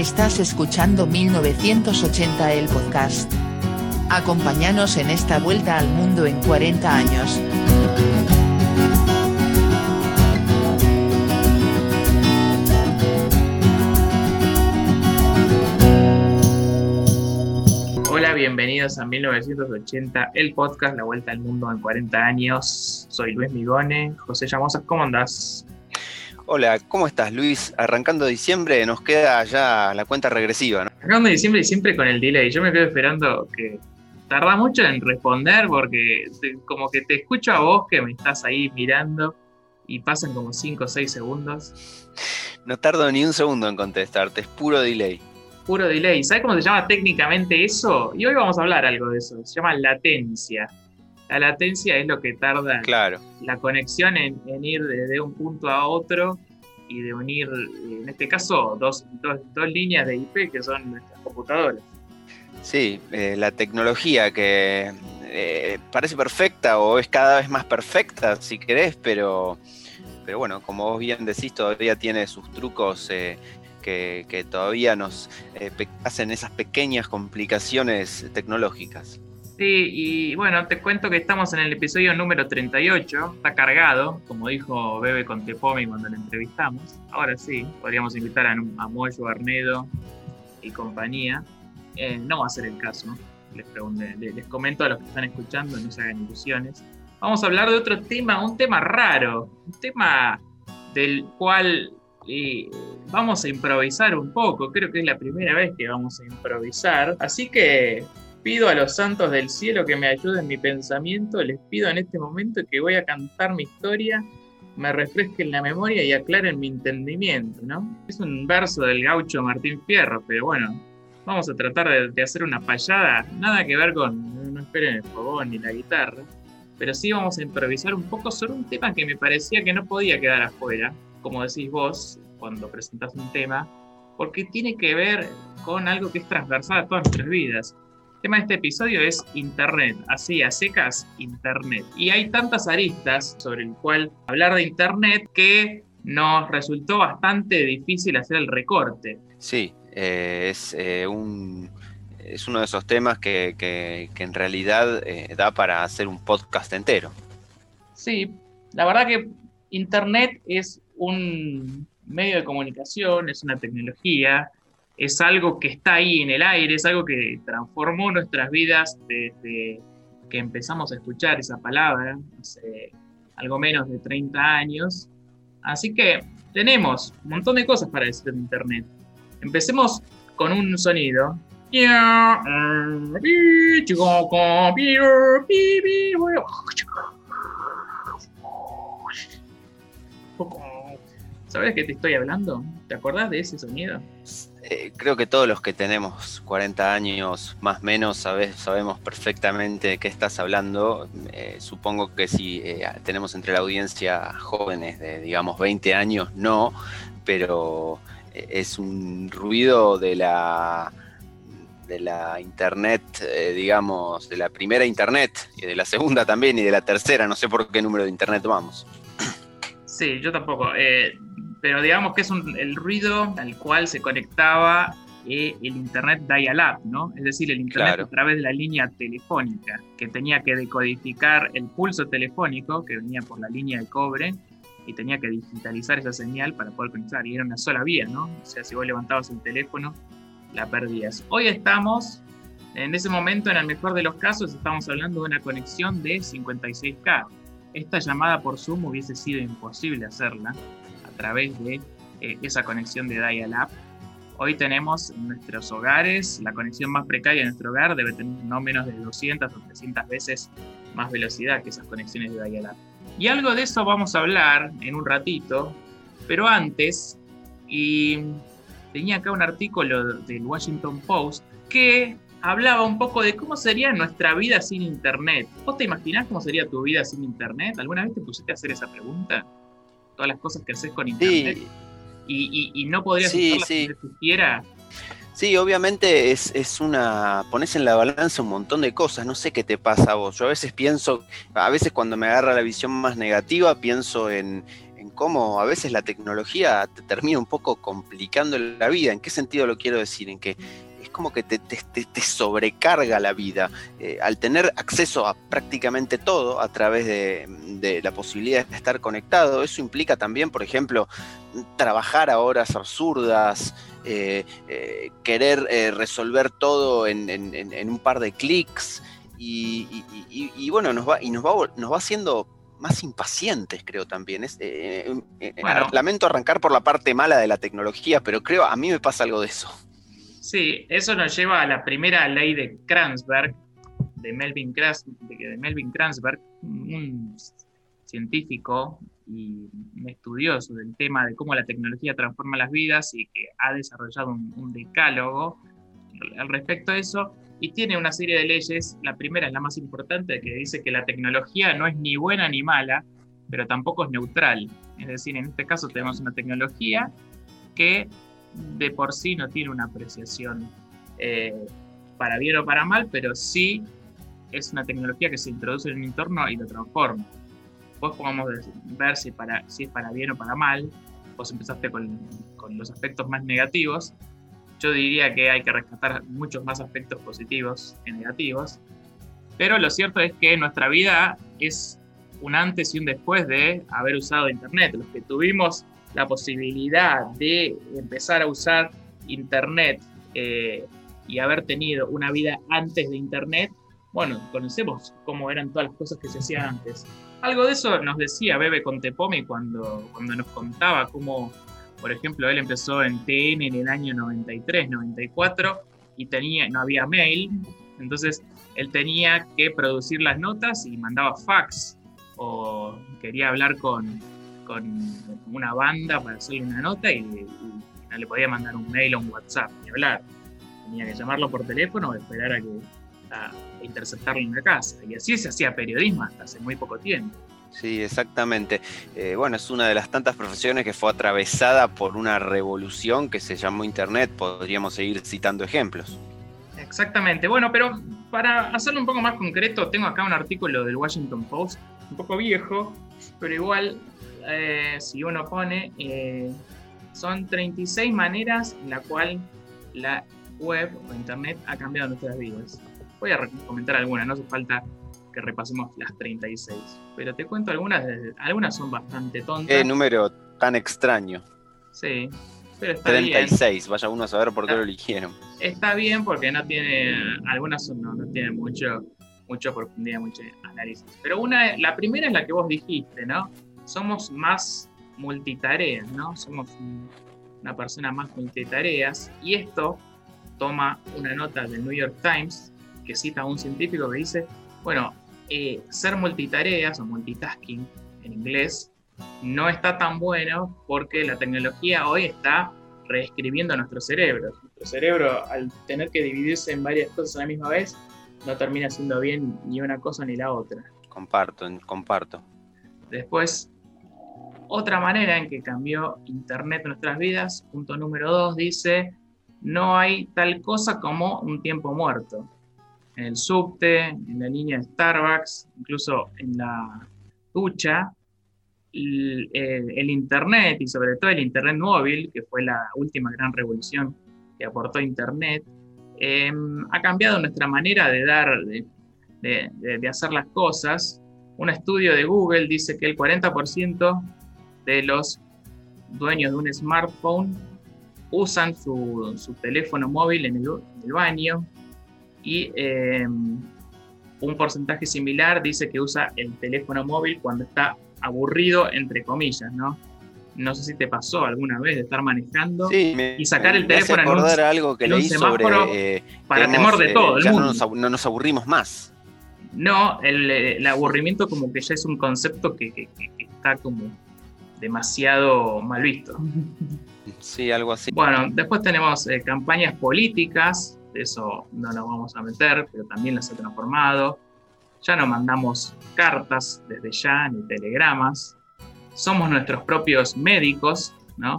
Estás escuchando 1980 el podcast. Acompáñanos en esta vuelta al mundo en 40 años. Hola, bienvenidos a 1980, el podcast La Vuelta al Mundo en 40 años. Soy Luis Migone. José Llamosas, ¿cómo andás? Hola, ¿cómo estás Luis? Arrancando diciembre nos queda ya la cuenta regresiva, ¿no? Arrancando diciembre y siempre con el delay. Yo me quedo esperando que tarda mucho en responder porque como que te escucho a vos que me estás ahí mirando y pasan como 5 o 6 segundos. No tardo ni un segundo en contestarte, es puro delay. Puro delay. ¿Sabes cómo se llama técnicamente eso? Y hoy vamos a hablar algo de eso. Se llama latencia. La latencia es lo que tarda claro. la conexión en, ir de, un punto a otro y de unir, en este caso, dos, líneas de IP que son nuestras computadoras. Sí, eh, la tecnología que eh, parece perfecta o es cada vez más perfecta, si querés, pero, pero bueno, como vos bien decís, todavía tiene sus trucos eh, que, que, todavía nos hacen esas pequeñas complicaciones tecnológicas. Sí, y bueno, te cuento que estamos en el episodio número 38, está cargado, como dijo Bebe con Tepomi cuando le entrevistamos. Ahora sí, podríamos invitar a, a Moyo, Arnedo y compañía. Eh, no va a ser el caso, les, les, comento a los que están escuchando, no se hagan ilusiones. Vamos a hablar de otro tema, un tema raro, un tema del cual eh, vamos a improvisar un poco. Creo que es la primera vez que vamos a improvisar. Así que Pido a los santos del cielo que me ayuden en mi pensamiento, les pido en este momento que voy a cantar mi historia, me refresquen la memoria y aclaren mi entendimiento, ¿no? Es un verso del gaucho Martín Fierro, pero bueno, vamos a tratar de, hacer una payada, nada que ver con, no esperen el fogón ni la guitarra, pero sí vamos a improvisar un poco sobre un tema que me parecía que no podía quedar afuera, como decís vos cuando presentás un tema, porque tiene que ver con algo que es transversal a todas nuestras vidas. El tema de este episodio es Internet, así a secas, Internet. Y hay tantas aristas sobre el cual hablar de Internet que nos resultó bastante difícil hacer el recorte. Sí, eh, es, eh, un, es uno de esos temas que, en realidad eh, da para hacer un podcast entero. Sí, la verdad que Internet es un medio de comunicación, es una tecnología, es algo que está ahí en el aire, es algo que transformó nuestras vidas desde que empezamos a escuchar esa palabra, hace algo menos de 30 años. Así que tenemos un montón de cosas para decir en Internet. Empecemos con un sonido. ¿Sabes de qué te estoy hablando? ¿Te acordás de ese sonido? Eh, creo que todos los que tenemos 40 años más o menos sabemos perfectamente de qué estás hablando. Eh, supongo que si eh, tenemos entre la audiencia jóvenes de, digamos, 20 años, no, pero es un ruido de la de la internet, digamos, de la primera internet y de la segunda también y de la tercera, no sé por qué número de internet vamos. Sí, yo tampoco pero digamos que es el ruido al cual se conectaba eh, el Internet dial-up, ¿no? Es decir, el Internet a través de la línea telefónica, que tenía que decodificar el pulso telefónico que venía por la línea de cobre y tenía que digitalizar esa señal para poder conectar. Y era una sola vía, ¿no? O sea, si vos levantabas el teléfono, la perdías. Hoy estamos, en ese momento, en el mejor de los casos, estamos hablando de una conexión de 56K. Esta llamada por Zoom hubiese sido imposible hacerla través de eh, esa conexión de dial-up. Hoy tenemos en nuestros hogares, la conexión más precaria de nuestro hogar debe tener no menos de 200 o 300 veces más velocidad que esas conexiones de dial-up. Y algo de eso vamos a hablar en un ratito, pero antes, y tenía acá un artículo del Washington Post que hablaba un poco de cómo sería nuestra vida sin Internet. ¿Vos te imaginás cómo sería tu vida sin Internet? ¿Alguna vez te pusiste a hacer esa pregunta? Todas las cosas que haces con internet. Y, no podrías sí, sí. si Sí, obviamente es, es, una. pones en la balanza un montón de cosas. No sé qué te pasa a vos. Yo a veces pienso, a veces cuando me agarra la visión más negativa, pienso en, en cómo a veces la tecnología te termina un poco complicando la vida. ¿En qué sentido lo quiero decir? En que es como que te, te, sobrecarga la vida. Eh, al tener acceso a prácticamente todo a través de, la posibilidad de estar conectado, eso implica también, por ejemplo, trabajar a horas absurdas, eh, eh, querer resolver todo en, un par de clics. Y, bueno, nos va, y nos va, nos va haciendo más impacientes, creo también. Lamento arrancar por la parte mala de la tecnología, pero creo, a mí me pasa algo de eso. Sí, eso nos lleva a la primera ley de Kranzberg, de Melvin, de Melvin Kranzberg, un científico y un estudioso del tema de cómo la tecnología transforma las vidas y que ha desarrollado un, decálogo al respecto de eso y tiene una serie de leyes. La primera es la más importante, que dice que la tecnología no es ni buena ni mala, pero tampoco es neutral. Es decir, en este caso tenemos una tecnología que de por sí no tiene una apreciación eh, para bien o para mal, pero sí es una tecnología que se introduce en un entorno y lo transforma. Vos podemos ver si, para, si es para bien o para mal. Vos empezaste con, con los aspectos más negativos. Yo diría que hay que rescatar muchos más aspectos positivos que negativos. Pero lo cierto es que nuestra vida es un antes y un después de haber usado Internet. Los que tuvimos la posibilidad de empezar a usar Internet eh, y haber tenido una vida antes de Internet, bueno, conocemos cómo eran todas las cosas que se hacían antes. Algo de eso nos decía Bebe Contepomi cuando, cuando nos contaba cómo, por ejemplo, él empezó en TN en el año 93, 94 y tenía, no había mail, entonces él tenía que producir las notas y mandaba fax o quería hablar con, con una banda para hacerle una nota y, no le podía mandar un mail o un WhatsApp ni hablar. Tenía que llamarlo por teléfono o esperar a que a interceptarlo en la casa. Y así se hacía periodismo hasta hace muy poco tiempo. Sí, exactamente. Eh, bueno, es una de las tantas profesiones que fue atravesada por una revolución que se llamó Internet. Podríamos seguir citando ejemplos. Exactamente. Bueno, pero para hacerlo un poco más concreto, tengo acá un artículo del Washington Post, un poco viejo, pero igual eh, si uno pone, eh, son 36 maneras en la cual la web o internet ha cambiado nuestras vidas. Voy a comentar algunas, no hace falta que repasemos las 36, pero te cuento algunas, algunas son bastante tontas. Qué número tan extraño. Sí, pero está 36, vaya uno a saber por qué lo eligieron. Está bien porque no tiene, algunas no, no tienen mucho, mucho profundidad, mucho análisis. Pero una, la primera es la que vos dijiste, ¿no? Somos más multitareas, ¿no? Somos una persona más multitareas y esto toma una nota del New York Times que cita a un científico que dice, bueno, eh, ser multitareas o multitasking en inglés no está tan bueno porque la tecnología hoy está reescribiendo nuestro cerebro. Nuestro cerebro, al tener que dividirse en varias cosas a la misma vez, no termina siendo bien ni una cosa ni la otra. Comparto, comparto. Después, otra manera en que cambió Internet nuestras vidas, punto número dos, dice, no hay tal cosa como un tiempo muerto. En el subte, en la línea de Starbucks, incluso en la ducha, el, Internet y sobre todo el Internet móvil, que fue la última gran revolución que aportó Internet, em, ha cambiado nuestra manera de dar, de hacer las cosas. Un estudio de Google dice que el 40% de los dueños de un smartphone usan su, teléfono móvil en el, baño y em, un porcentaje similar dice que usa el teléfono móvil cuando está aburrido, entre comillas, ¿no? No sé si te pasó alguna vez de estar manejando y sacar el teléfono en un, algo que leí sobre, eh, para temor de eh, todo el mundo. No nos, aburrimos más. No, el, aburrimiento como que ya es un concepto que está como demasiado mal visto. Sí, algo así. Bueno, después tenemos eh, campañas políticas, eso no lo vamos a meter, pero también las ha transformado. Ya no mandamos cartas desde ya, ni telegramas. Somos nuestros propios médicos, ¿no?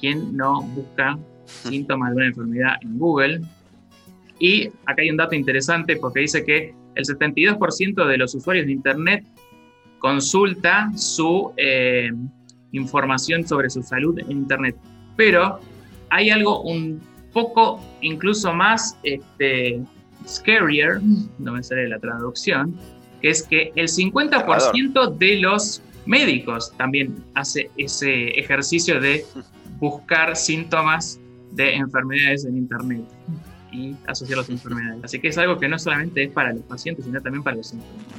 Quien no busca síntomas de una enfermedad en Google. Y acá hay un dato interesante porque dice que el 72% de los usuarios de Internet consulta su eh, información sobre su salud en Internet. Pero hay algo un poco incluso más este, scarier, no me sale la traducción, que es que el 50% de los médicos también hace ese ejercicio de buscar síntomas de enfermedades en Internet y asociar las enfermedades. Así que es algo que no solamente es para los pacientes, sino también para los,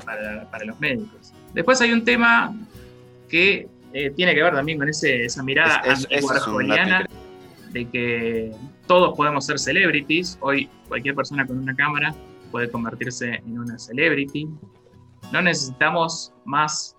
para, los médicos. Después hay un tema que eh, tiene que ver también con ese, esa mirada es, de que todos podemos ser celebrities. Hoy cualquier persona con una cámara puede convertirse en una celebrity. No necesitamos más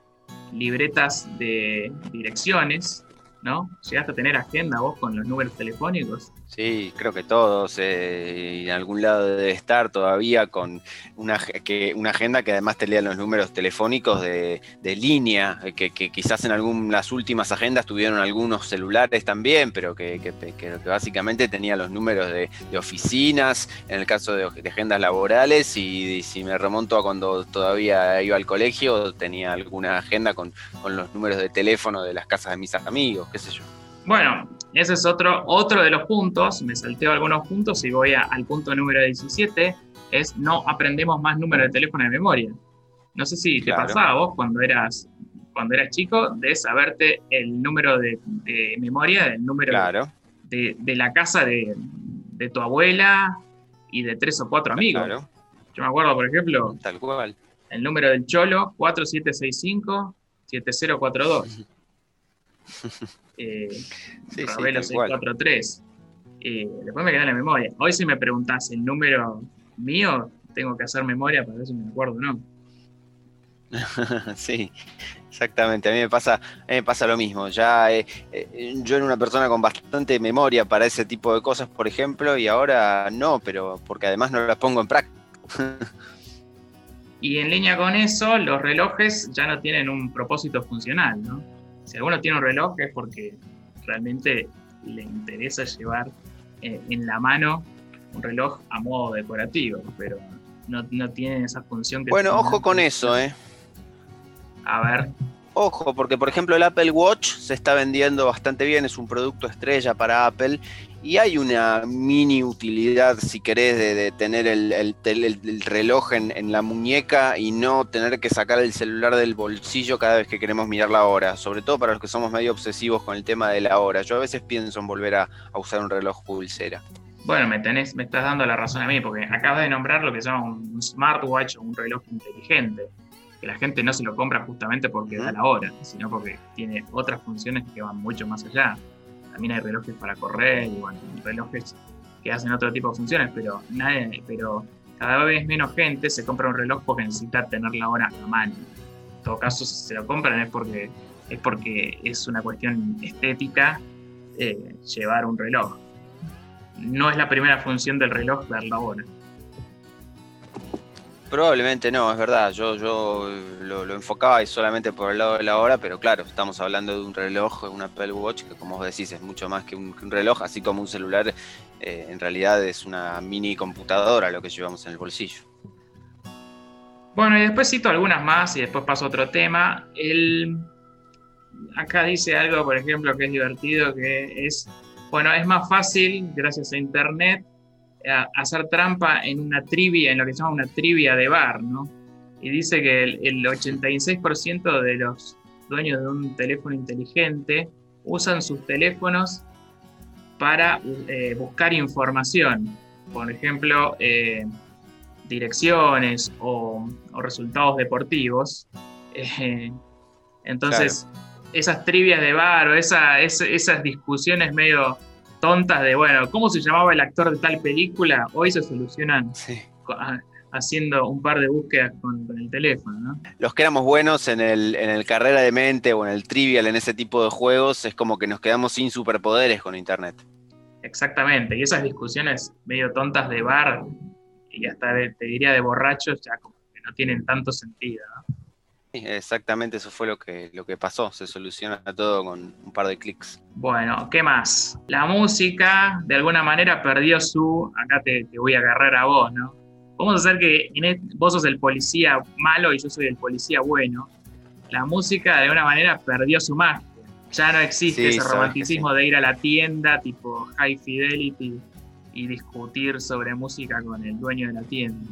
libretas de direcciones, ¿no? ¿Llegaste a tener agenda vos con los números telefónicos? Sí, creo que todos. Eh, en algún lado debe estar todavía con una, que, una agenda que además te lea los números telefónicos de, línea, eh, que, quizás en algunas últimas agendas tuvieron algunos celulares también, pero que, que básicamente tenía los números de, oficinas, en el caso de, agendas laborales, y, si me remonto a cuando todavía iba al colegio, tenía alguna agenda con, con los números de teléfono de las casas de mis amigos, qué sé yo. Bueno, ese es otro, otro de los puntos, me salteo algunos puntos y voy al punto número 17, es no aprendemos más números de teléfono de memoria. No sé si te pasaba vos cuando eras, cuando eras chico de saberte el número de, memoria, el número de, la casa de, tu abuela y de tres o cuatro amigos. Yo me acuerdo, por ejemplo, Tal cual. el número del Cholo, 4765-7042. Eh, sí, 643. Eh, después me queda en la memoria. Hoy si me preguntas el número mío, tengo que hacer memoria para ver si me acuerdo o no. sí, exactamente. A mí me pasa, me pasa lo mismo. Ya eh, eh, yo era una persona con bastante memoria para ese tipo de cosas, por ejemplo, y ahora no, pero porque además no las pongo en práctica. y en línea con eso, los relojes ya no tienen un propósito funcional, ¿no? Si alguno tiene un reloj es porque realmente le interesa llevar eh, en la mano un reloj a modo decorativo, pero no, no tiene esa función que... Bueno, ojo con eso, ¿eh? A ver. Ojo, porque por ejemplo el Apple Watch se está vendiendo bastante bien, es un producto estrella para Apple y hay una mini utilidad, si querés, de, tener el, reloj en, la muñeca y no tener que sacar el celular del bolsillo cada vez que queremos mirar la hora, sobre todo para los que somos medio obsesivos con el tema de la hora. Yo a veces pienso en volver a, usar un reloj pulsera. Bueno, me, tenés, me estás dando la razón a mí, porque acabas de nombrar lo que se llama un smartwatch o un reloj inteligente que la gente no se lo compra justamente porque da la hora, sino porque tiene otras funciones que van mucho más allá. También hay relojes para correr y bueno, relojes que hacen otro tipo de funciones, pero nadie, pero cada vez menos gente se compra un reloj porque necesita tener la hora a mano. En todo caso, si se lo compran es porque es porque es una cuestión estética eh, llevar un reloj. No es la primera función del reloj dar la hora. Probablemente no, es verdad. Yo, yo lo, enfocaba solamente por el lado de la hora, pero claro, estamos hablando de un reloj, un Apple Watch, que como vos decís es mucho más que un, reloj, así como un celular, eh, en realidad es una mini computadora lo que llevamos en el bolsillo. Bueno, y después cito algunas más y después paso a otro tema. El... Acá dice algo, por ejemplo, que es divertido, que es, bueno, es más fácil, gracias a Internet, hacer trampa en una trivia, en lo que se llama una trivia de bar, ¿no? Y dice que el, 86% de los dueños de un teléfono inteligente usan sus teléfonos para eh, buscar información, por ejemplo, eh, direcciones o, resultados deportivos. Eh, entonces, esas trivias de bar o esas discusiones medio tontas de, bueno, ¿cómo se llamaba el actor de tal película? Hoy se solucionan haciendo un par de búsquedas con, el teléfono, ¿no? Los que éramos buenos en el, en el carrera de mente o en el trivial, en ese tipo de juegos, es como que nos quedamos sin superpoderes con Internet. Exactamente, y esas discusiones medio tontas de bar y hasta te diría de borrachos, ya como que no tienen tanto sentido, ¿no? Exactamente eso fue lo que, lo que pasó. Se soluciona todo con un par de clics. Bueno, ¿qué más? La música de alguna manera perdió su. Acá te, voy a agarrar a vos, ¿no? Vamos a hacer que vos sos el policía malo y yo soy el policía bueno. La música de alguna manera perdió su magia. Ya no existe ese romanticismo de ir a la tienda tipo High Fidelity y discutir sobre música con el dueño de la tienda.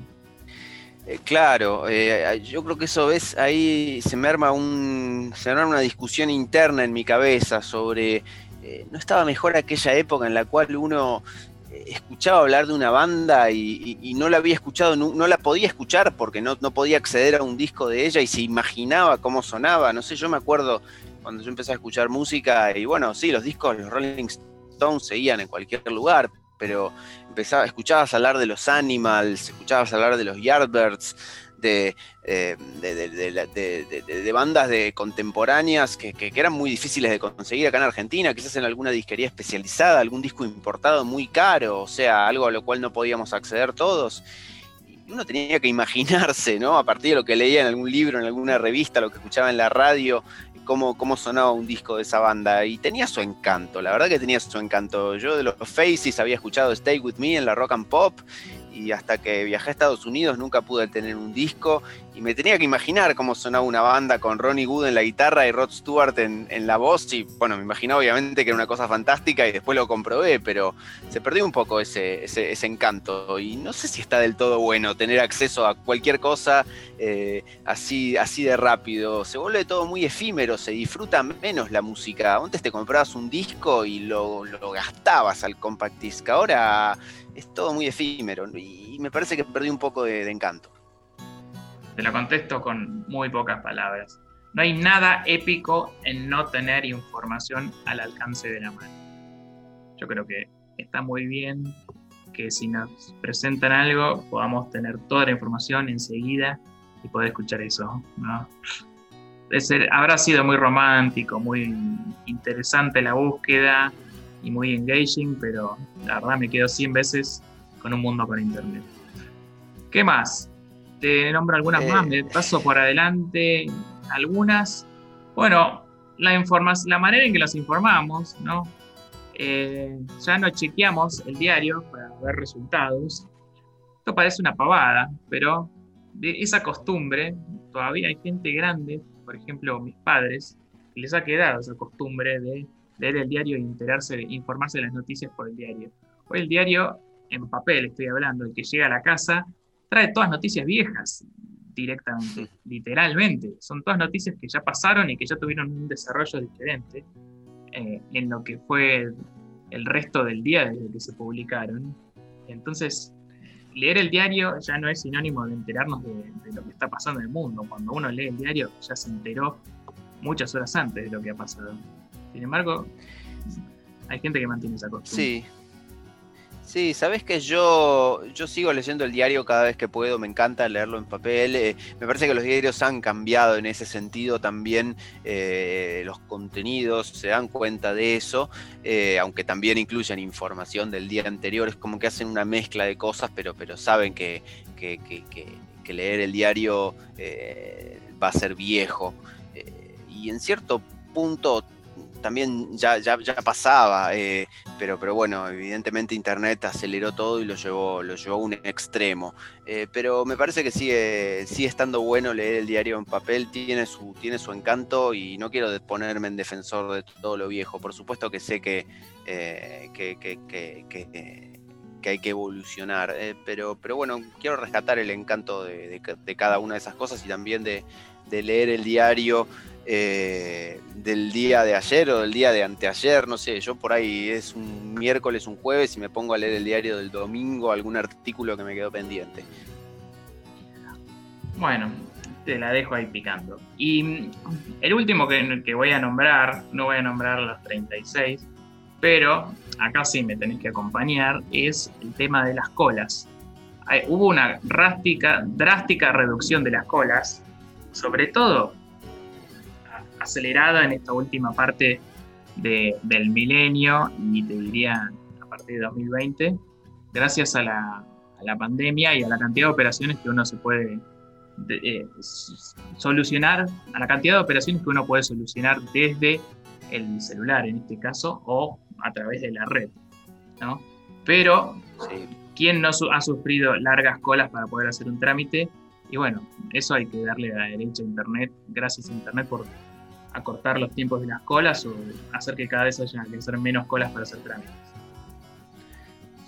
Eh, claro, eh, yo creo que eso es, ahí se me arma un, se una discusión interna en mi cabeza sobre, eh, ¿no estaba mejor aquella época en la cual uno escuchaba hablar de una banda y, no la había escuchado, no, la podía escuchar porque no, no, podía acceder a un disco de ella y se imaginaba cómo sonaba. No sé, yo me acuerdo cuando yo empecé a escuchar música y bueno, sí, los discos, los Rolling Stones seguían en cualquier lugar, pero empezaba, escuchabas hablar de los Animals, escuchabas hablar de los Yardbirds, de, eh, de, bandas de contemporáneas que, eran muy difíciles de conseguir acá en Argentina, quizás en alguna disquería especializada, algún disco importado muy caro, o sea, algo a lo cual no podíamos acceder todos. Y uno tenía que imaginarse, ¿no? A partir de lo que leía en algún libro, en alguna revista, lo que escuchaba en la radio, cómo, cómo sonaba un disco de esa banda y tenía su encanto, la verdad que tenía su encanto. Yo de los Faces había escuchado Stay With Me en la Rock and Pop y hasta que viajé a Estados Unidos nunca pude tener un disco y me tenía que imaginar cómo sonaba una banda con Ronnie Wood en la guitarra y Rod Stewart en, la voz y bueno, me imaginaba obviamente que era una cosa fantástica y después lo comprobé, pero se perdió un poco ese, ese, encanto. Y no sé si está del todo bueno tener acceso a cualquier cosa eh, así, así de rápido, se vuelve todo muy efímero, se disfruta menos la música, antes te comprabas un disco y lo, lo gastabas al compact disc, ahora es todo muy efímero y me parece que perdí un poco de, encanto. Te lo contesto con muy pocas palabras. No hay nada épico en no tener información al alcance de la mano. Yo creo que está muy bien que si nos presentan algo podamos tener toda la información enseguida y poder escuchar eso. habrá sido muy romántico, muy interesante la búsqueda, y muy engaging, pero la verdad me quedo 100 veces con un mundo con internet. ¿Qué más? Te nombro algunas más, me paso por adelante algunas. Bueno, la, la manera en que los informamos, ¿no? Eh, ya no chequeamos el diario para ver resultados. Esto parece una pavada, pero de esa costumbre todavía hay gente grande, por ejemplo mis padres, que les ha quedado esa costumbre de leer el diario e enterarse, informarse de las noticias por el diario. Hoy el diario, en papel estoy hablando, el que llega a la casa, trae todas noticias viejas directamente, literalmente. Son todas noticias que ya pasaron y que ya tuvieron un desarrollo diferente eh, en lo que fue el resto del día desde que se publicaron. Entonces, leer el diario ya no es sinónimo de enterarnos de, de, lo que está pasando en el mundo. Cuando uno lee el diario ya se enteró muchas horas antes de lo que ha pasado. Sin embargo, hay gente que mantiene esa costumbre. Sí. Sí, sabes que yo, yo sigo leyendo el diario cada vez que puedo, me encanta leerlo en papel. Eh, me parece que los diarios han cambiado en ese sentido también eh, los contenidos, se dan cuenta de eso, eh, aunque también incluyen información del día anterior, es como que hacen una mezcla de cosas, pero, pero saben que, que, que leer el diario va a ser viejo. y en cierto punto también ya, ya, pasaba, eh, pero, pero bueno, evidentemente Internet aceleró todo y lo llevó, lo llevó a un extremo. Eh, pero me parece que sigue, sigue estando bueno leer el diario en papel, tiene su, tiene su encanto y no quiero ponerme en defensor de todo lo viejo. Por supuesto que sé que, eh, que, hay que evolucionar, pero, pero bueno, quiero rescatar el encanto de, cada una de esas cosas y también de, de leer el diario eh, del día de ayer o del día de anteayer, no sé, yo por ahí es un miércoles, un jueves y me pongo a leer el diario del domingo, algún artículo que me quedó pendiente. Bueno, te la dejo ahí picando. Y el último que, que voy a nombrar, no voy a nombrar los 36, pero acá sí me tenéis que acompañar, es el tema de las colas. hubo una drástica, drástica reducción de las colas, sobre todo acelerada en esta última parte del milenio y te diría a partir de 2020, gracias a la, pandemia y a la cantidad de operaciones que uno se puede eh, solucionar, a la cantidad de operaciones que uno puede solucionar desde el celular en este caso o a través de la red. ¿no? Pero, ¿quién no ha sufrido largas colas para poder hacer un trámite? Y bueno, eso hay que darle a la derecha a Internet, gracias a Internet por acortar los tiempos de las colas o hacer que cada vez haya que hacer menos colas para hacer trámites.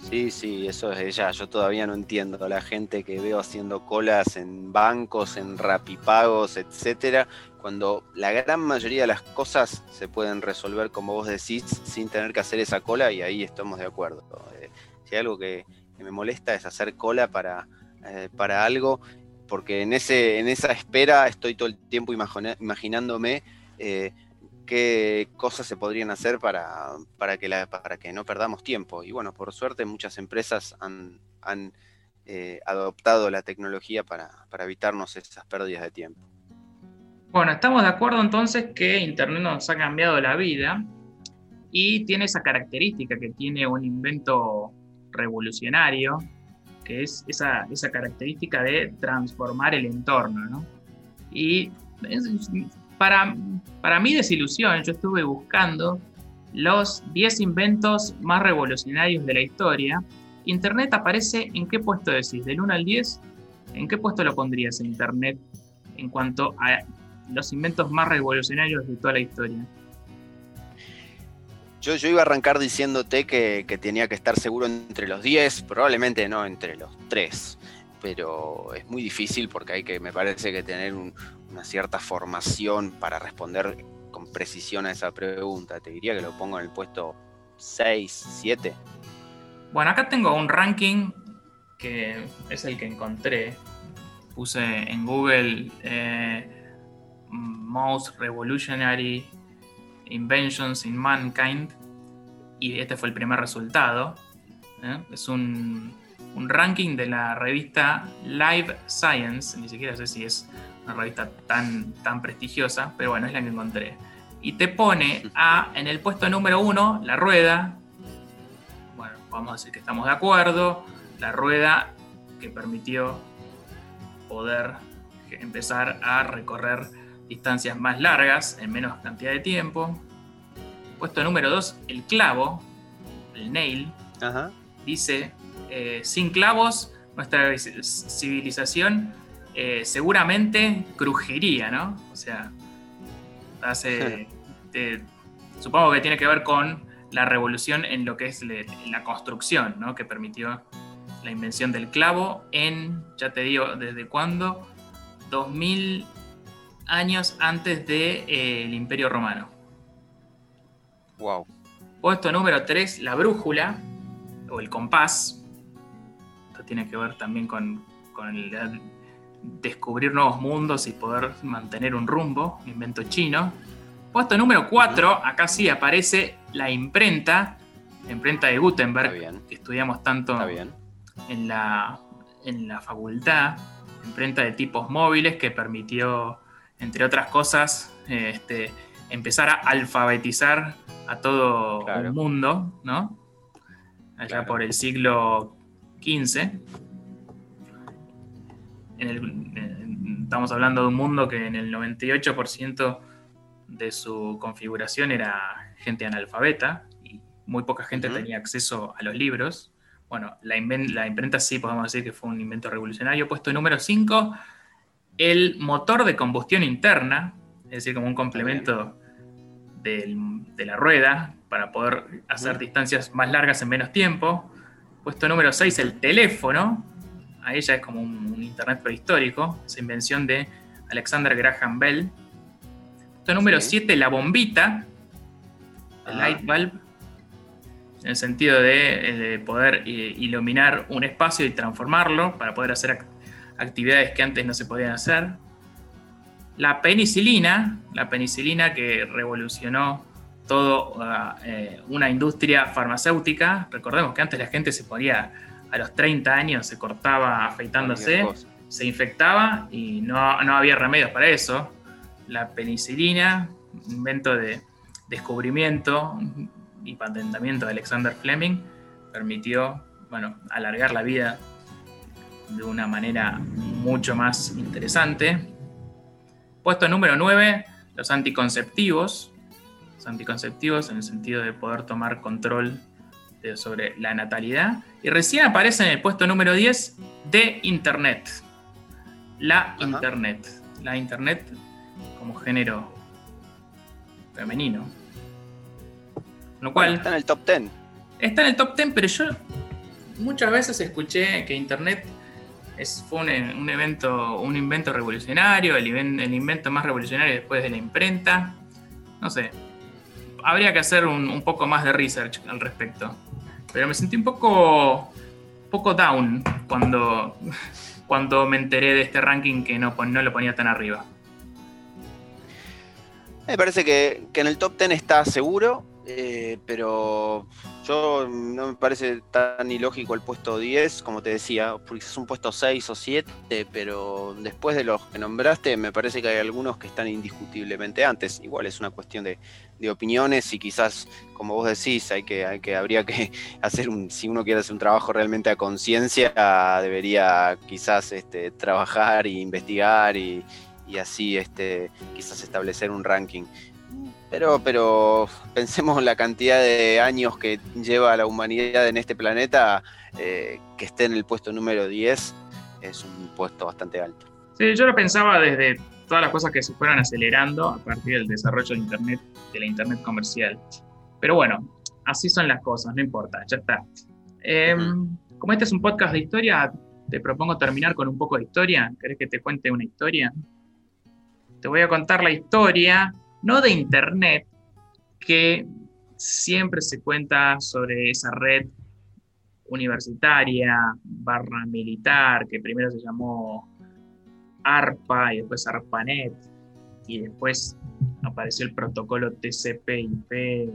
Sí, sí, eso es ella. Yo todavía no entiendo la gente que veo haciendo colas en bancos, en rapipagos, etcétera, cuando la gran mayoría de las cosas se pueden resolver, como vos decís, sin tener que hacer esa cola, y ahí estamos de acuerdo. Eh, si hay algo que, me molesta es hacer cola para, eh, para algo, porque en, ese, en esa espera estoy todo el tiempo imaginándome. Eh, qué cosas se podrían hacer para, para, que, para que no perdamos tiempo. Y bueno, por suerte muchas empresas han, eh, adoptado la tecnología para, evitarnos esas pérdidas de tiempo. Bueno, estamos de acuerdo entonces que Internet nos ha cambiado la vida y tiene esa característica que tiene un invento revolucionario, que es esa, esa característica de transformar el entorno. ¿no? Y para, para mi desilusión, yo estuve buscando los 10 inventos más revolucionarios de la historia. Internet aparece en qué puesto decís, del 1 al 10, ¿en qué puesto lo pondrías en Internet en cuanto a los inventos más revolucionarios de toda la historia? Yo, yo iba a arrancar diciéndote que, que, tenía que estar seguro entre los 10, probablemente no entre los 3, pero es muy difícil porque hay que, me parece que tener un, una cierta formación para responder con precisión a esa pregunta. Te diría que lo pongo en el puesto 6, 7. Bueno, acá tengo un ranking que es el que encontré. Puse en Google eh, Most Revolutionary Inventions in Mankind y este fue el primer resultado. ¿eh? Es un, un ranking de la revista Live Science, ni siquiera sé si es una revista tan, tan prestigiosa, pero bueno, es la que encontré. Y te pone a, en el puesto número uno, la rueda. Bueno, vamos a decir que estamos de acuerdo. La rueda que permitió poder empezar a recorrer distancias más largas en menos cantidad de tiempo. Puesto número dos, el clavo, el nail. Dice, eh, sin clavos, nuestra civilización eh, seguramente crujiría, ¿no? O sea, hace, supongo que tiene que ver con la revolución en lo que es la construcción, ¿no? Que permitió la invención del clavo en, ya te digo, ¿desde cuándo? 2000 años antes del de, eh, Imperio Romano. Wow. Puesto número 3, la brújula o el compás. Esto tiene que ver también con, con el, descubrir nuevos mundos y poder mantener un rumbo, invento chino. Puesto número 4, acá sí aparece la imprenta, la imprenta de Gutenberg, que estudiamos tanto en la, en la facultad, imprenta de tipos móviles que permitió, entre otras cosas, este, empezar a alfabetizar a todo el mundo, ¿no? Allá por el siglo XV estamos hablando de un mundo que en el 98% de su configuración era gente analfabeta y muy poca gente tenía acceso a los libros. Bueno, la, imprenta sí podemos decir que fue un invento revolucionario. Puesto número 5, el motor de combustión interna, es decir, como un complemento de la rueda para poder hacer distancias más largas en menos tiempo. Puesto número 6, el teléfono, a ella es como un, Internet prehistórico, esa invención de Alexander Graham Bell. Punto número 7, la bombita, el ah. light bulb, en el sentido de, eh, poder eh, iluminar un espacio y transformarlo para poder hacer actividades que antes no se podían hacer. La penicilina, la penicilina que revolucionó toda eh, una industria farmacéutica. Recordemos que antes la gente se ponía a los 30 años se cortaba afeitándose, se infectaba y no, había remedios para eso. La penicilina, invento de descubrimiento y patentamiento de Alexander Fleming, permitió bueno, alargar la vida de una manera mucho más interesante. Puesto número 9, los anticonceptivos. Los anticonceptivos en el sentido de poder tomar control sobre la natalidad. Y recién aparece en el puesto número 10 de Internet. La Internet. La Internet como género femenino. Lo cual. está en el top 10. Está en el top 10, pero yo muchas veces escuché que Internet es, fue un, evento, un invento revolucionario, el, el, invento más revolucionario después de la imprenta. No sé. Habría que hacer un, poco más de research al respecto. Pero me sentí un poco, poco down cuando, cuando me enteré de este ranking que no, no lo ponía tan arriba. Me parece que, que en el top 10 está seguro eh, pero yo no me parece tan ilógico el puesto 10, como te decía, es un puesto 6 o 7, pero después de los que nombraste, me parece que hay algunos que están indiscutiblemente antes. Igual es una cuestión de, opiniones y quizás, como vos decís, hay que, hay que, habría que hacer un, si uno quiere hacer un trabajo realmente a conciencia, debería quizás este, trabajar e investigar y, y así este, quizás establecer un ranking. Pero, pero pensemos en la cantidad de años que lleva la humanidad en este planeta, eh, que esté en el puesto número 10 es un puesto bastante alto. Sí, yo lo pensaba desde todas las cosas que se fueron acelerando a partir del desarrollo de Internet, de la Internet comercial. Pero bueno, así son las cosas, no importa, ya está. Em, como este es un podcast de historia, te propongo terminar con un poco de historia. ¿Querés que te cuente una historia? Te voy a contar la historia no de Internet, que siempre se cuenta sobre esa red universitaria barra militar, que primero se llamó ARPA y después ARPANET, y después apareció el protocolo TCP/IP,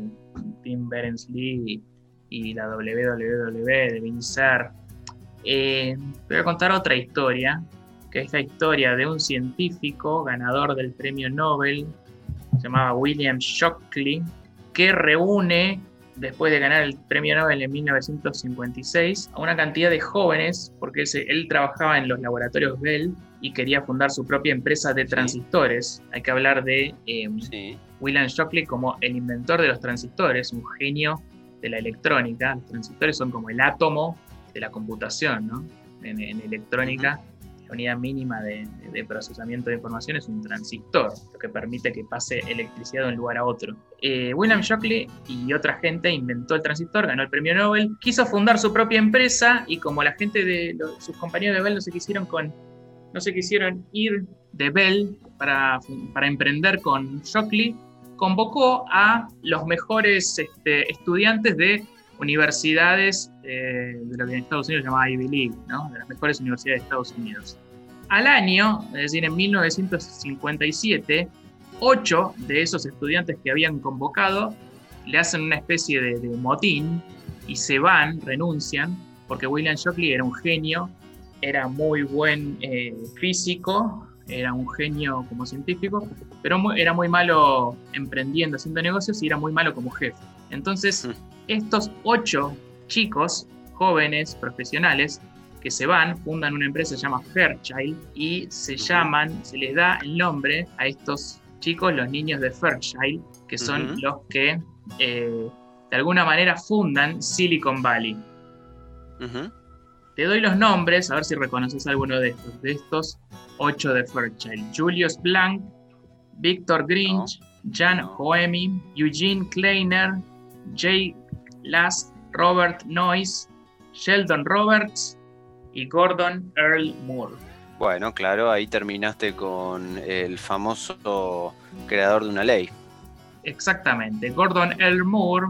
Tim Berners-Lee y la WWW de Vincer. Eh, voy a contar otra historia, que es la historia de un científico ganador del premio Nobel se llamaba William Shockley, que reúne, después de ganar el premio Nobel en 1956, a una cantidad de jóvenes, porque él, trabajaba en los laboratorios Bell y quería fundar su propia empresa de transistores. Hay que hablar de em, William Shockley como el inventor de los transistores, un genio de la electrónica. Los transistores son como el átomo de la computación, ¿no? En, electrónica unidad mínima de, procesamiento de información es un transistor, lo que permite que pase electricidad de un lugar a otro. Eh, William Shockley y otra gente inventó el transistor, ganó el premio Nobel, quiso fundar su propia empresa y como la gente de sus compañeros de Bell no se quisieron no se quisieron ir de Bell para, para emprender con Shockley, convocó a los mejores este, estudiantes de universidades eh, de lo que en Estados Unidos se llama Ivy League, ¿no? de las mejores universidades de Estados Unidos. Al año, es decir, en 1957, ocho de esos estudiantes que habían convocado le hacen una especie de, motín y se van, renuncian, porque William Shockley era un genio, era muy buen eh, físico, era un genio como científico, pero era muy malo emprendiendo, haciendo negocios y era muy malo como jefe. Entonces, mm. estos ocho chicos, jóvenes, profesionales, que se van, fundan una empresa que se llama Fairchild y se llaman, se les da el nombre a estos chicos, los niños de Fairchild, que son los que eh, de alguna manera fundan Silicon Valley. Te doy los nombres, a ver si reconoces alguno de estos, de estos ocho de Fairchild. Julius Blank, Victor Grinch, Jan Hoemi, Eugene Kleiner, Jay Last, Robert Noyce, Sheldon Roberts y Gordon Earl Moore. Bueno, claro, ahí terminaste con el famoso creador de una ley. Exactamente, Gordon Earl Moore,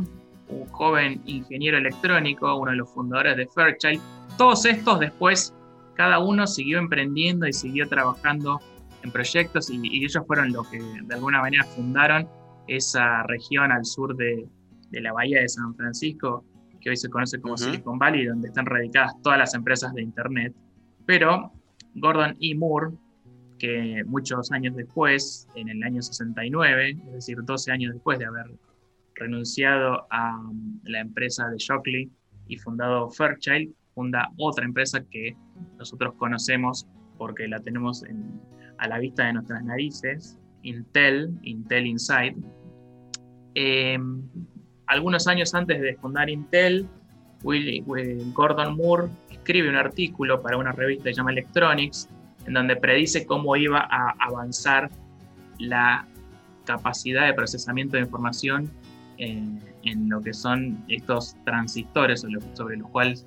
un joven ingeniero electrónico, uno de los fundadores de Fairchild. Todos estos después, cada uno siguió emprendiendo y siguió trabajando en proyectos y, ellos fueron los que de alguna manera fundaron esa región al sur de, de la bahía de San Francisco, que hoy se conoce como Silicon Valley, donde están radicadas todas las empresas de Internet. Pero Gordon E. Moore, que muchos años después, en el año 69, es decir, 12 años después de haber renunciado a um, la empresa de Shockley y fundado Fairchild, funda otra empresa que nosotros conocemos porque la tenemos a la vista de nuestras narices, Intel, Intel Inside. Eh, algunos años antes de fundar Intel, Gordon Moore escribe un artículo para una revista que se llama Electronics, en donde predice cómo iba a avanzar la capacidad de procesamiento de información en, lo que son estos transistores sobre los cuales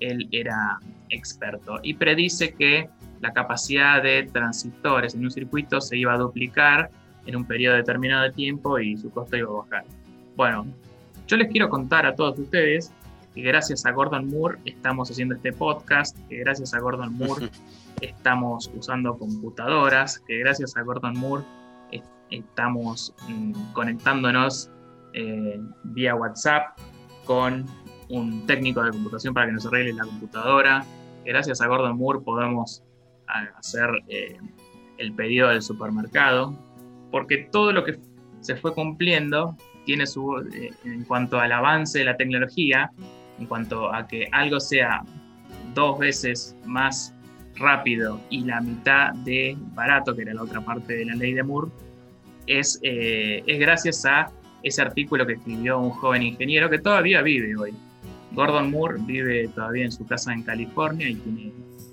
él era experto. Y predice que la capacidad de transistores en un circuito se iba a duplicar en un periodo determinado de tiempo y su costo iba a bajar. Bueno, yo les quiero contar a todos ustedes que gracias a Gordon Moore estamos haciendo este podcast, que gracias a Gordon Moore estamos usando computadoras, que gracias a Gordon Moore estamos mm, conectándonos eh, vía WhatsApp con un técnico de computación para que nos arregle la computadora. Que gracias a Gordon Moore podemos hacer eh, el pedido del supermercado, porque todo lo que se fue cumpliendo tiene su, eh, en cuanto al avance de la tecnología, en cuanto a que algo sea dos veces más rápido y la mitad de barato, que era la otra parte de la ley de Moore, es, eh, es gracias a ese artículo que escribió un joven ingeniero que todavía vive hoy. Gordon Moore vive todavía en su casa en California y tiene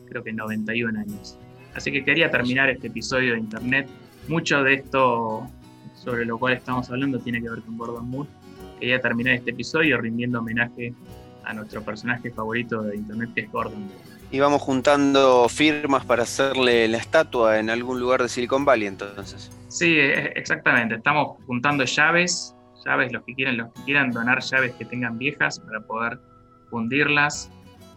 creo que 91 años. Así que quería terminar este episodio de Internet. Mucho de esto sobre lo cual estamos hablando tiene que ver con Gordon Moore. Quería terminar este episodio rindiendo homenaje a nuestro personaje favorito de Internet, que es Gordon Moore. Y vamos juntando firmas para hacerle la estatua en algún lugar de Silicon Valley, entonces. Sí, e, exactamente. Estamos juntando llaves, llaves los que quieran, los que quieran donar llaves que tengan viejas para poder fundirlas.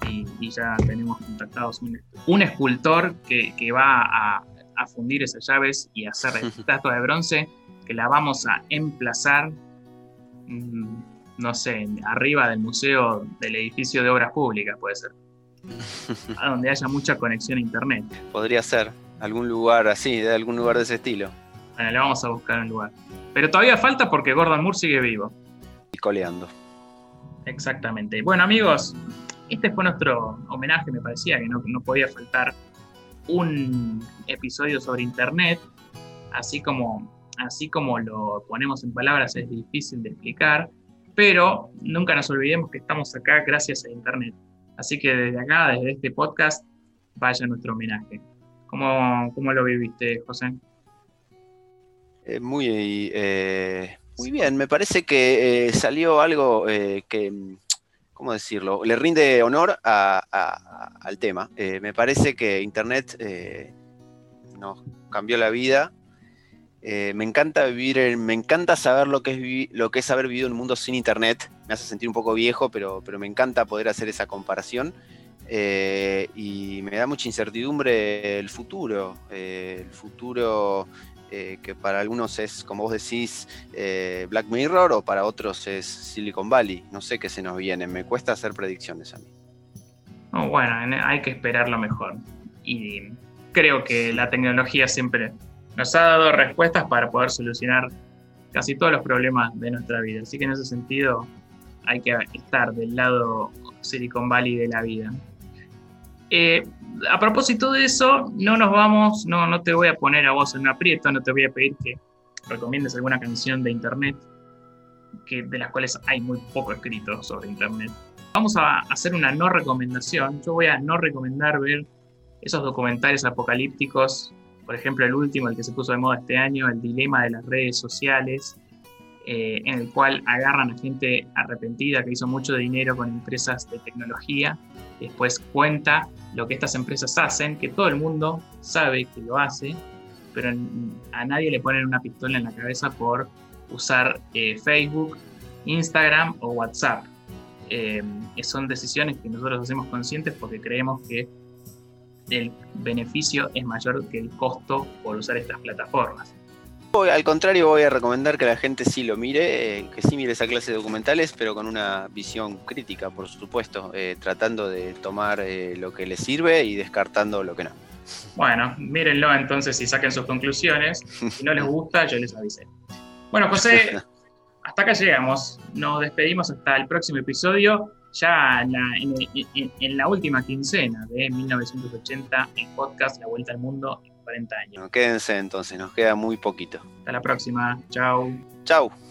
Y, ya tenemos contactados un, escultor que, va a, a, fundir esas llaves y hacer la estatua de bronce que la vamos a emplazar, mm, no sé, arriba del museo del edificio de obras públicas, puede ser. A donde haya mucha conexión a internet. Podría ser, algún lugar así, de algún lugar de ese estilo. Bueno, le vamos a buscar un lugar. Pero todavía falta porque Gordon Moore sigue vivo. Y coleando. Exactamente. Bueno, amigos, este fue nuestro homenaje, me parecía que no, no podía faltar un episodio sobre internet, así como así como lo ponemos en palabras es difícil de explicar, pero nunca nos olvidemos que estamos acá gracias a Internet. Así que desde acá, desde este podcast, vaya nuestro homenaje. ¿Cómo, cómo lo viviste, José? Eh, muy, eh, muy bien, me parece que eh, salió algo que, ¿cómo decirlo? Le rinde honor al tema. me parece que Internet nos cambió la vida eh, me encanta vivir, me encanta saber lo que, es lo que es haber vivido en un mundo sin internet. Me hace sentir un poco viejo, pero, pero me encanta poder hacer esa comparación. Eh, y me da mucha incertidumbre el futuro. Eh, el futuro que para algunos es, como vos decís, Black Mirror o para otros es Silicon Valley. No sé qué se nos viene. Me cuesta hacer predicciones a mí. bueno, hay que esperar lo mejor. Y creo que la tecnología siempre nos ha dado respuestas para poder solucionar casi todos los problemas de nuestra vida. Así que en ese sentido hay que estar del lado Silicon Valley de la vida. Eh, a propósito de eso, no nos vamos, no, no te voy a poner a vos en un aprieto, no te voy a pedir que recomiendes alguna canción de internet, que, de las cuales hay muy poco escrito sobre internet. Vamos a hacer una no recomendación. Yo voy a no recomendar ver esos documentales apocalípticos por ejemplo, el último, el que se puso de moda este año, el dilema de las redes sociales, eh, en el cual agarran a gente arrepentida que hizo mucho dinero con empresas de tecnología, después cuenta lo que estas empresas hacen, que todo el mundo sabe que lo hace, pero a nadie le ponen una pistola en la cabeza por usar eh, Facebook, Instagram o WhatsApp. Eh, son decisiones que nosotros hacemos conscientes porque creemos que el beneficio es mayor que el costo por usar estas plataformas. Al contrario, voy a recomendar que la gente sí lo mire, eh, que sí mire esa clase de documentales, pero con una visión crítica, por supuesto, eh, tratando de tomar eh, lo que les sirve y descartando lo que no. Bueno, mírenlo entonces y saquen sus conclusiones. Si no les gusta, yo les avisé. Bueno, José, hasta acá llegamos. Nos despedimos hasta el próximo episodio ya en la, última quincena de 1980 en podcast La Vuelta al Mundo en 40 años. quédense entonces, nos queda muy poquito. Hasta la próxima, chao. Chao.